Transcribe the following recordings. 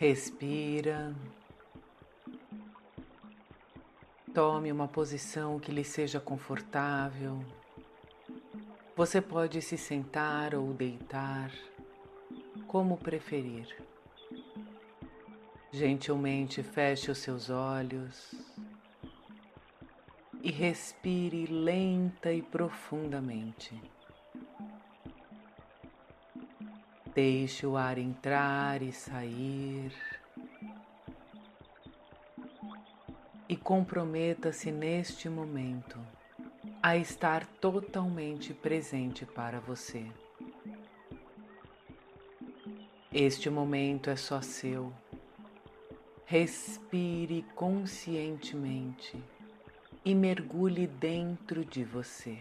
Respira. Tome uma posição que lhe seja confortável. Você pode se sentar ou deitar, como preferir. Gentilmente feche os seus olhos e respire lenta e profundamente. Deixe o ar entrar e sair. E comprometa-se neste momento a estar totalmente presente para você. Este momento é só seu. Respire conscientemente e mergulhe dentro de você.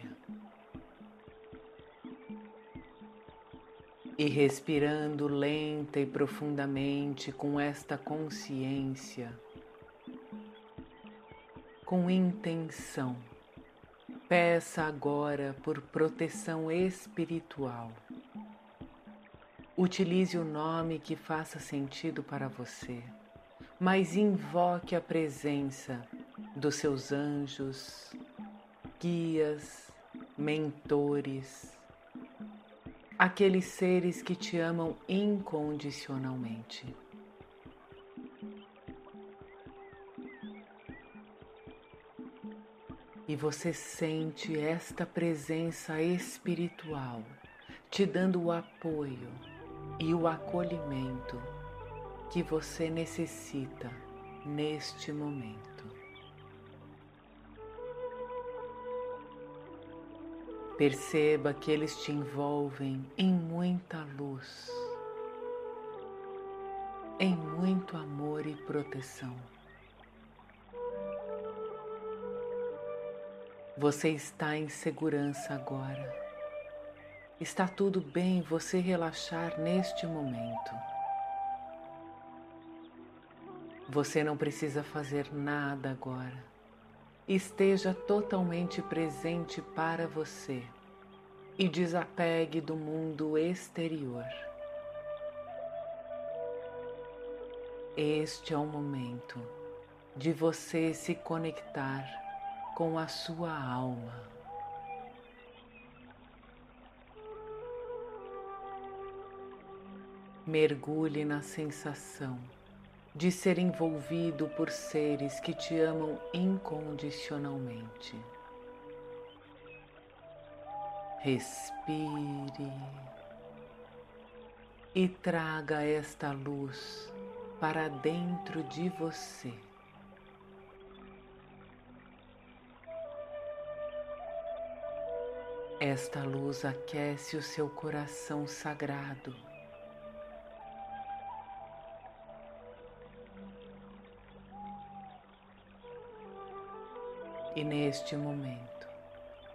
E respirando lenta e profundamente com esta consciência, com intenção, peça agora por proteção espiritual. Utilize o nome que faça sentido para você, mas invoque a presença dos seus anjos, guias, mentores, aqueles seres que te amam incondicionalmente. E você sente esta presença espiritual te dando o apoio e o acolhimento que você necessita neste momento. Perceba que eles te envolvem em muita luz, em muito amor e proteção. Você está em segurança agora. Está tudo bem você relaxar neste momento. Você não precisa fazer nada agora esteja totalmente presente para você e desapegue do mundo exterior. Este é o momento de você se conectar com a sua alma. Mergulhe na sensação de ser envolvido por seres que te amam incondicionalmente. Respire e traga esta luz para dentro de você. Esta luz aquece o seu coração sagrado E neste momento,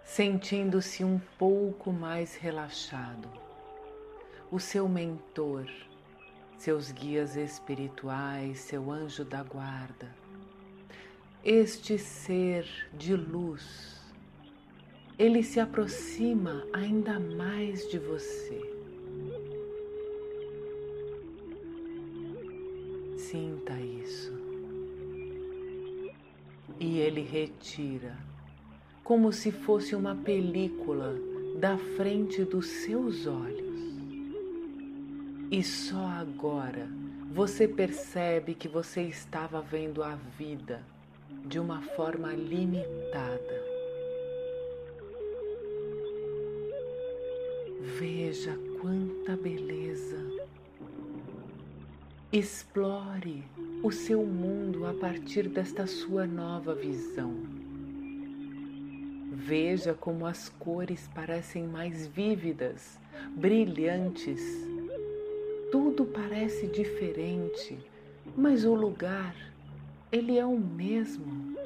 sentindo-se um pouco mais relaxado, o seu mentor, seus guias espirituais, seu anjo da guarda, este ser de luz, ele se aproxima ainda mais de você. Sinta isso e ele retira, como se fosse uma película da frente dos seus olhos. E só agora você percebe que você estava vendo a vida de uma forma limitada. Veja quanta beleza. Explore o seu mundo a partir desta sua nova visão. Veja como as cores parecem mais vívidas, brilhantes. Tudo parece diferente, mas o lugar, ele é o mesmo.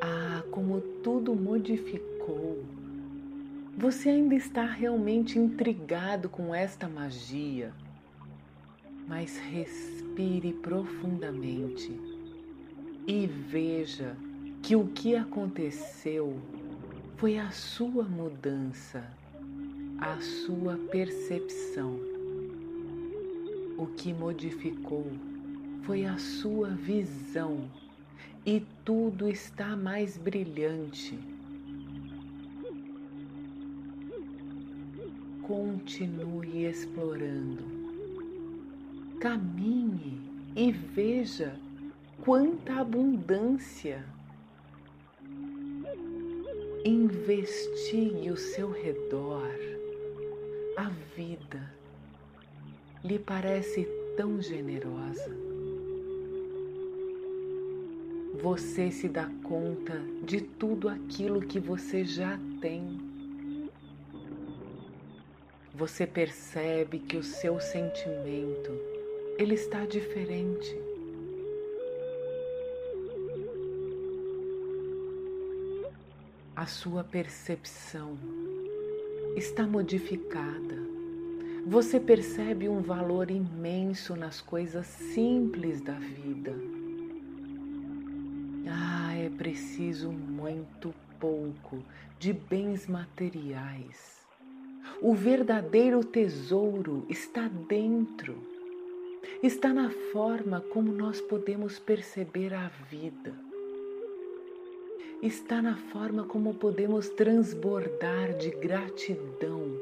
Ah, como tudo modificou você ainda está realmente intrigado com esta magia, mas respire profundamente e veja que o que aconteceu foi a sua mudança, a sua percepção. O que modificou foi a sua visão e tudo está mais brilhante. Continue explorando. Caminhe e veja quanta abundância. Investigue o seu redor. A vida lhe parece tão generosa. Você se dá conta de tudo aquilo que você já tem. Você percebe que o seu sentimento ele está diferente. A sua percepção está modificada. Você percebe um valor imenso nas coisas simples da vida. Ah, é preciso muito pouco de bens materiais. O verdadeiro tesouro está dentro, está na forma como nós podemos perceber a vida está na forma como podemos transbordar de gratidão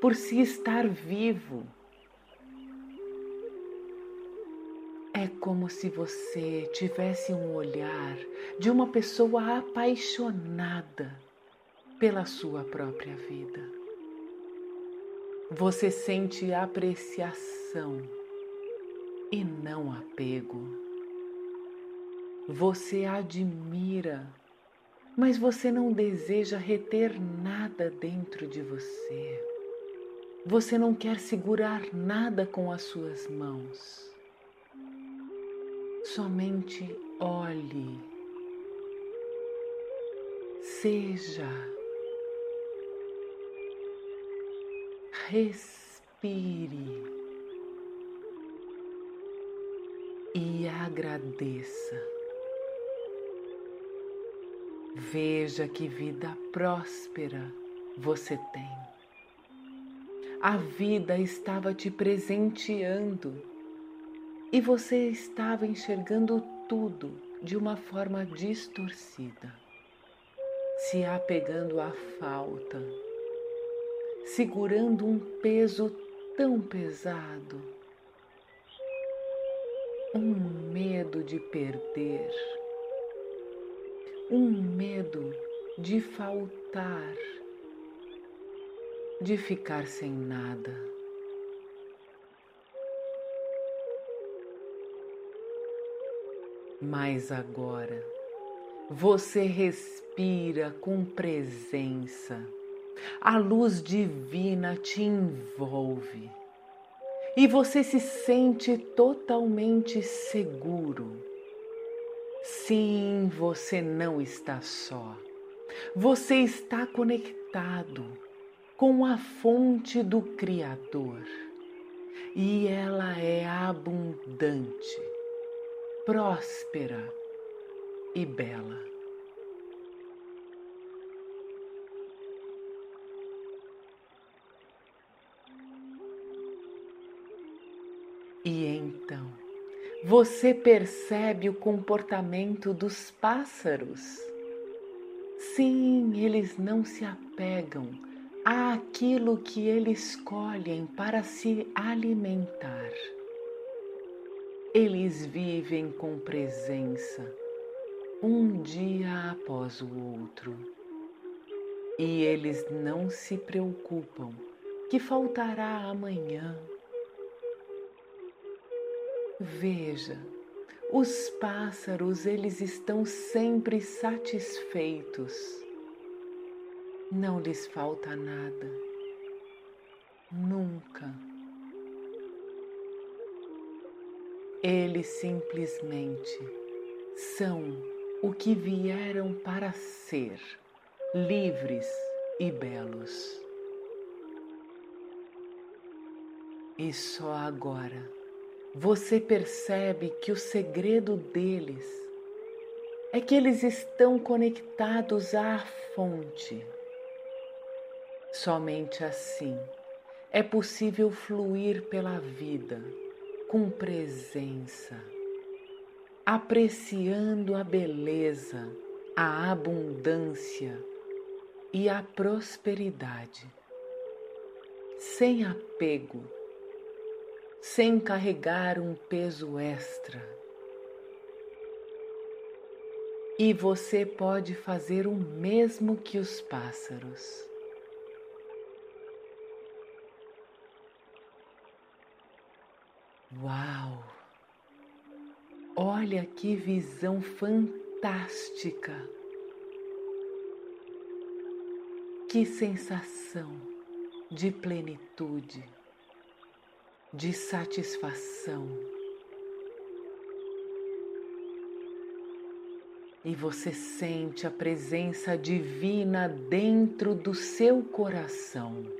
por se estar vivo. É como se você tivesse um olhar de uma pessoa apaixonada pela sua própria vida. Você sente apreciação e não apego. Você admira mas você não deseja reter nada dentro de você. Você não quer segurar nada com as suas mãos. Somente olhe, seja, respire e agradeça. Veja que vida próspera você tem. A vida estava te presenteando e você estava enxergando tudo de uma forma distorcida, se apegando à falta, segurando um peso tão pesado, um medo de perder. Um medo de faltar, de ficar sem nada. Mas agora você respira com presença, a luz divina te envolve e você se sente totalmente seguro Sim, você não está só. Você está conectado com a fonte do Criador e ela é abundante, próspera e bela. E então, você percebe o comportamento dos pássaros. Sim, eles não se apegam àquilo que eles escolhem para se alimentar. Eles vivem com presença, um dia após o outro. E eles não se preocupam que faltará amanhã Veja, os pássaros, eles estão sempre satisfeitos. Não lhes falta nada. Nunca. Eles simplesmente são o que vieram para ser, livres e belos. E só agora você percebe que o segredo deles é que eles estão conectados à fonte. Somente assim é possível fluir pela vida com presença, apreciando a beleza, a abundância e a prosperidade, sem apego, sem carregar um peso extra. E você pode fazer o mesmo que os pássaros. Uau! Olha que visão fantástica! Que sensação de plenitude, de satisfação. E você sente a presença divina dentro do seu coração.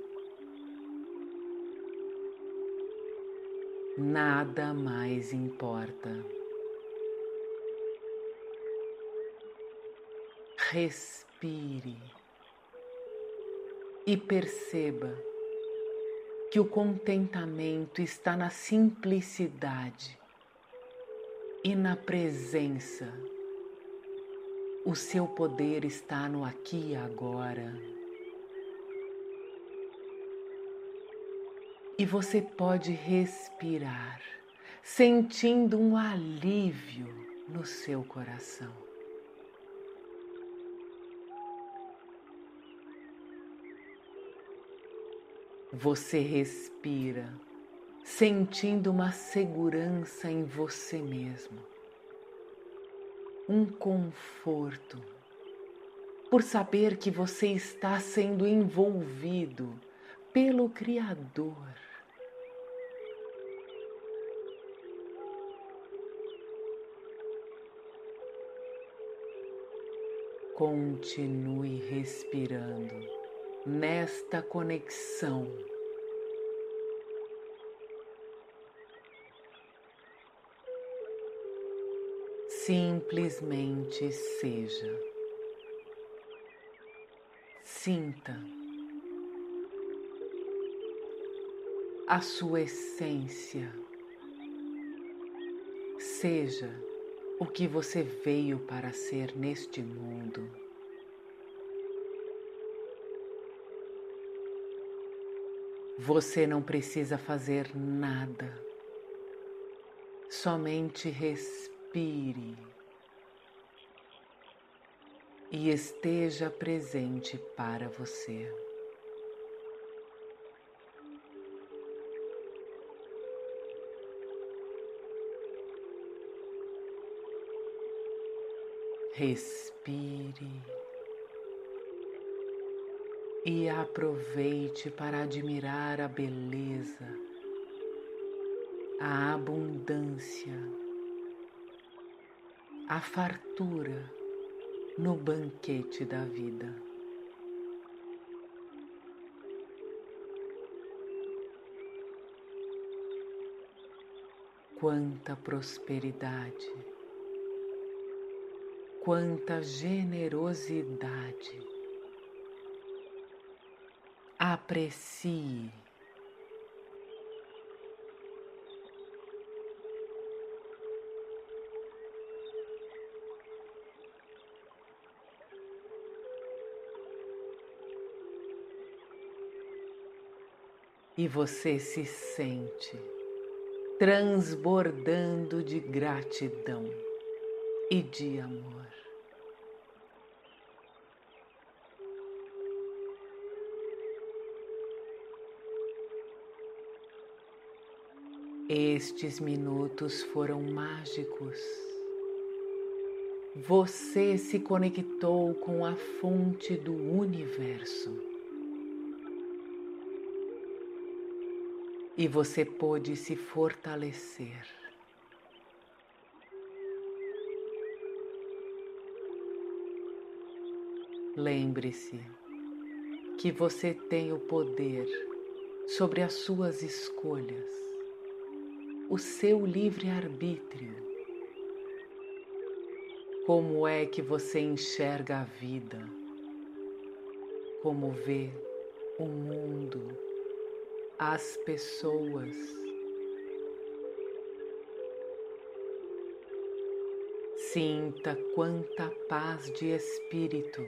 nada mais importa. Respire e perceba que o contentamento está na simplicidade e na presença. O seu poder está no aqui e agora. e você pode respirar, sentindo um alívio no seu coração. Você respira, sentindo uma segurança em você mesmo, um conforto, por saber que você está sendo envolvido pelo Criador. Continue respirando nesta conexão. Simplesmente seja. Sinta a sua essência. Seja o que você veio para ser neste mundo. Você não precisa fazer nada, somente respire. E esteja presente para você. Respire e aproveite para admirar a beleza, a abundância, a fartura no banquete da vida. Quanta prosperidade! quanta generosidade. Aprecie. E você se sente transbordando de gratidão e de amor. Estes minutos foram mágicos. Você se conectou com a fonte do universo. E você pôde se fortalecer. Lembre-se que você tem o poder sobre as suas escolhas, o seu livre-arbítrio. Como é que você enxerga a vida? Como vê o mundo, as pessoas. Sinta quanta paz de espírito.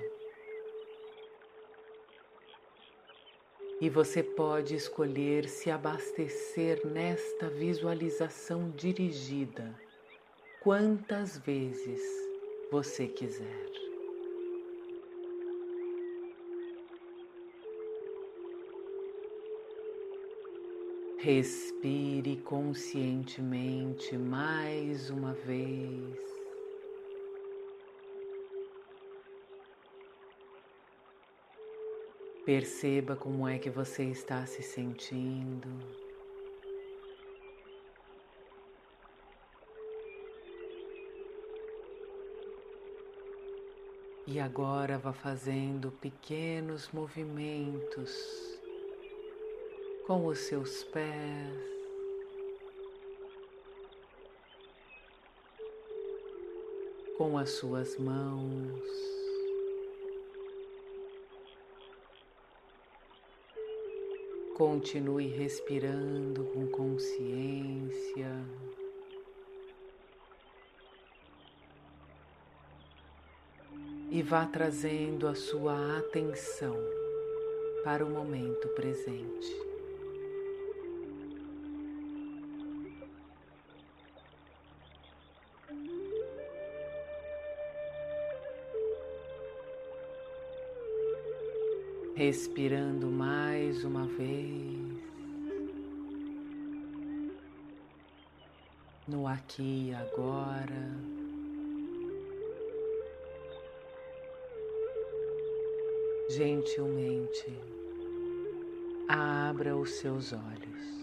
E você pode escolher se abastecer nesta visualização dirigida quantas vezes você quiser. Respire conscientemente mais uma vez. Perceba como é que você está se sentindo. E agora vá fazendo pequenos movimentos com os seus pés. Com as suas mãos. Continue respirando com consciência. E vá trazendo a sua atenção para o momento presente. Respirando mais uma vez no aqui e agora. Gentilmente abra os seus olhos.